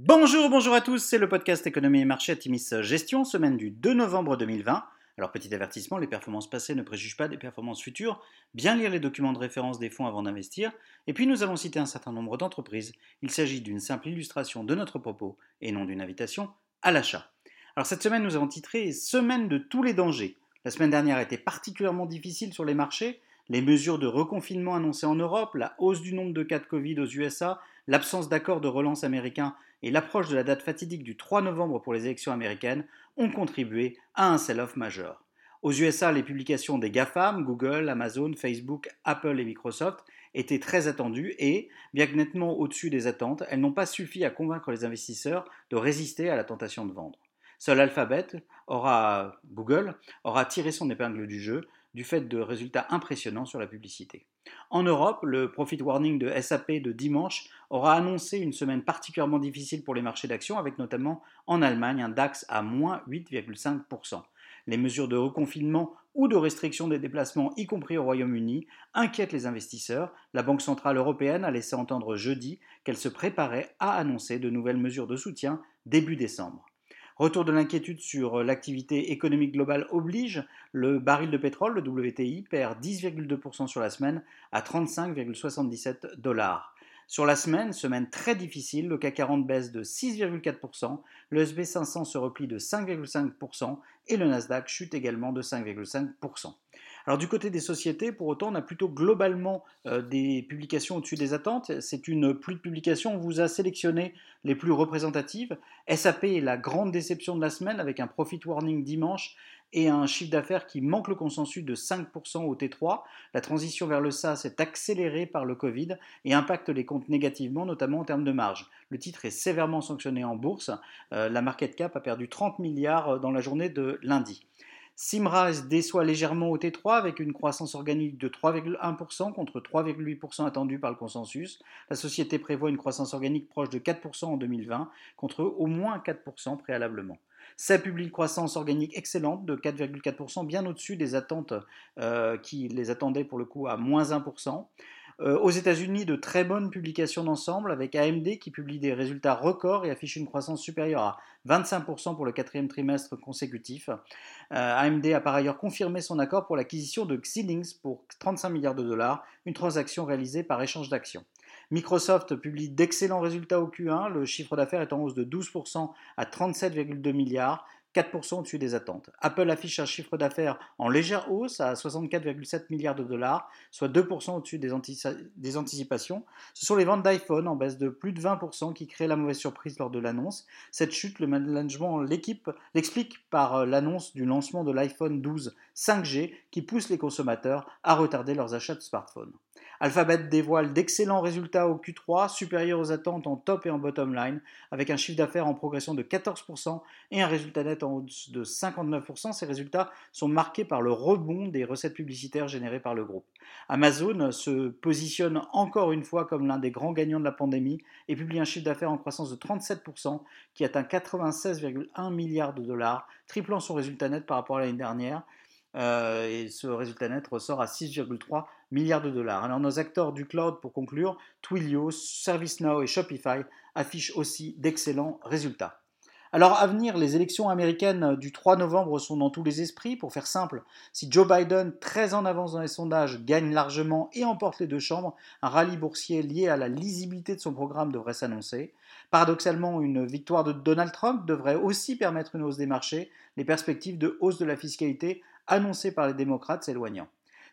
Bonjour, bonjour à tous, c'est le podcast Économie et Marché à Timis Gestion, semaine du 2 novembre 2020. Alors petit avertissement, les performances passées ne préjugent pas des performances futures, bien lire les documents de référence des fonds avant d'investir, et puis nous allons citer un certain nombre d'entreprises. Il s'agit d'une simple illustration de notre propos et non d'une invitation à l'achat. Alors cette semaine nous avons titré Semaine de tous les dangers. La semaine dernière a été particulièrement difficile sur les marchés, les mesures de reconfinement annoncées en Europe, la hausse du nombre de cas de Covid aux USA, l'absence d'accord de relance américain et l'approche de la date fatidique du 3 novembre pour les élections américaines ont contribué à un sell-off majeur. Aux USA, les publications des GAFAM, Google, Amazon, Facebook, Apple et Microsoft, étaient très attendues et, bien que nettement au-dessus des attentes, elles n'ont pas suffi à convaincre les investisseurs de résister à la tentation de vendre. Seul Alphabet, aura, Google, aura tiré son épingle du jeu du fait de résultats impressionnants sur la publicité. En Europe, le profit warning de SAP de dimanche aura annoncé une semaine particulièrement difficile pour les marchés d'actions, avec notamment en Allemagne un DAX à moins 8,5%. Les mesures de reconfinement ou de restriction des déplacements, y compris au Royaume-Uni, inquiètent les investisseurs. La Banque centrale européenne a laissé entendre jeudi qu'elle se préparait à annoncer de nouvelles mesures de soutien début décembre. Retour de l'inquiétude sur l'activité économique globale oblige, le baril de pétrole, le WTI, perd 10,2% sur la semaine à 35,77 dollars. Sur la semaine, semaine très difficile, le CAC 40 baisse de 6,4%, le SP 500 se replie de 5,5% et le Nasdaq chute également de 5,5%. Alors du côté des sociétés, pour autant, on a plutôt globalement euh, des publications au-dessus des attentes. C'est une pluie de publications. On vous a sélectionné les plus représentatives. SAP est la grande déception de la semaine avec un profit warning dimanche et un chiffre d'affaires qui manque le consensus de 5% au T3. La transition vers le SaaS est accélérée par le Covid et impacte les comptes négativement, notamment en termes de marge. Le titre est sévèrement sanctionné en bourse. Euh, la market cap a perdu 30 milliards euh, dans la journée de lundi. Simrise déçoit légèrement au T3 avec une croissance organique de 3,1% contre 3,8% attendu par le consensus. La société prévoit une croissance organique proche de 4% en 2020 contre au moins 4% préalablement. Ça publie une croissance organique excellente de 4,4%, bien au-dessus des attentes euh, qui les attendaient pour le coup à moins 1%. Euh, aux États-Unis, de très bonnes publications d'ensemble avec AMD qui publie des résultats records et affiche une croissance supérieure à 25% pour le quatrième trimestre consécutif. Euh, AMD a par ailleurs confirmé son accord pour l'acquisition de Xilinx pour 35 milliards de dollars, une transaction réalisée par échange d'actions. Microsoft publie d'excellents résultats au Q1, le chiffre d'affaires est en hausse de 12% à 37,2 milliards, 4% au-dessus des attentes. Apple affiche un chiffre d'affaires en légère hausse à 64,7 milliards de dollars, soit 2% au-dessus des, anticipations. Ce sont les ventes d'iPhone en baisse de plus de 20% qui créent la mauvaise surprise lors de l'annonce. Cette chute, le management l'équipe l'explique par euh, l'annonce du lancement de l'iPhone 12 5G qui pousse les consommateurs à retarder leurs achats de smartphones. Alphabet dévoile d'excellents résultats au Q3, supérieurs aux attentes en top et en bottom line, avec un chiffre d'affaires en progression de 14% et un résultat net en hausse de 59%. Ces résultats sont marqués par le rebond des recettes publicitaires générées par le groupe. Amazon se positionne encore une fois comme l'un des grands gagnants de la pandémie et publie un chiffre d'affaires en croissance de 37% qui atteint 96,1 milliards de dollars, triplant son résultat net par rapport à l'année dernière euh, et ce résultat net ressort à 6,3 milliards de dollars. Alors nos acteurs du cloud, pour conclure, Twilio, ServiceNow et Shopify affichent aussi d'excellents résultats. Alors à venir, les élections américaines du 3 novembre sont dans tous les esprits. Pour faire simple, si Joe Biden, très en avance dans les sondages, gagne largement et emporte les deux chambres, un rallye boursier lié à la lisibilité de son programme devrait s'annoncer. Paradoxalement, une victoire de Donald Trump devrait aussi permettre une hausse des marchés, les perspectives de hausse de la fiscalité annoncées par les démocrates s'éloignant.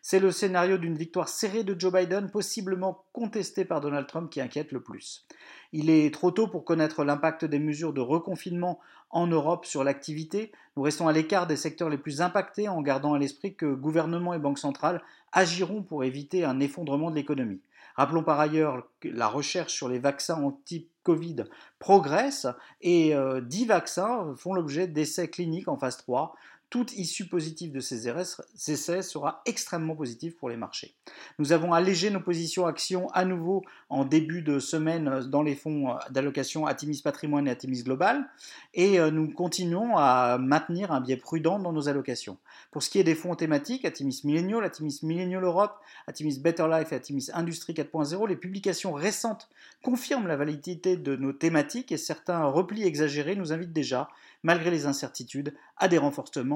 C'est le scénario d'une victoire serrée de Joe Biden, possiblement contestée par Donald Trump, qui inquiète le plus. Il est trop tôt pour connaître l'impact des mesures de reconfinement en Europe sur l'activité. Nous restons à l'écart des secteurs les plus impactés en gardant à l'esprit que gouvernements et banques centrales agiront pour éviter un effondrement de l'économie. Rappelons par ailleurs que la recherche sur les vaccins anti-Covid progresse et euh, 10 vaccins font l'objet d'essais cliniques en phase 3 toute issue positive de ces essais sera extrêmement positive pour les marchés. Nous avons allégé nos positions actions à nouveau en début de semaine dans les fonds d'allocation Atimis Patrimoine et Atimis Global et euh, nous continuons à maintenir un biais prudent dans nos allocations. Pour ce qui est des fonds thématiques, Atimis Millennial, Atimis Millennial Europe, Atimis Better Life et Atimis Industrie 4.0, les publications récentes confirment la validité de nos thématiques et certains replis exagérés nous invitent déjà, malgré les incertitudes, à des renforcements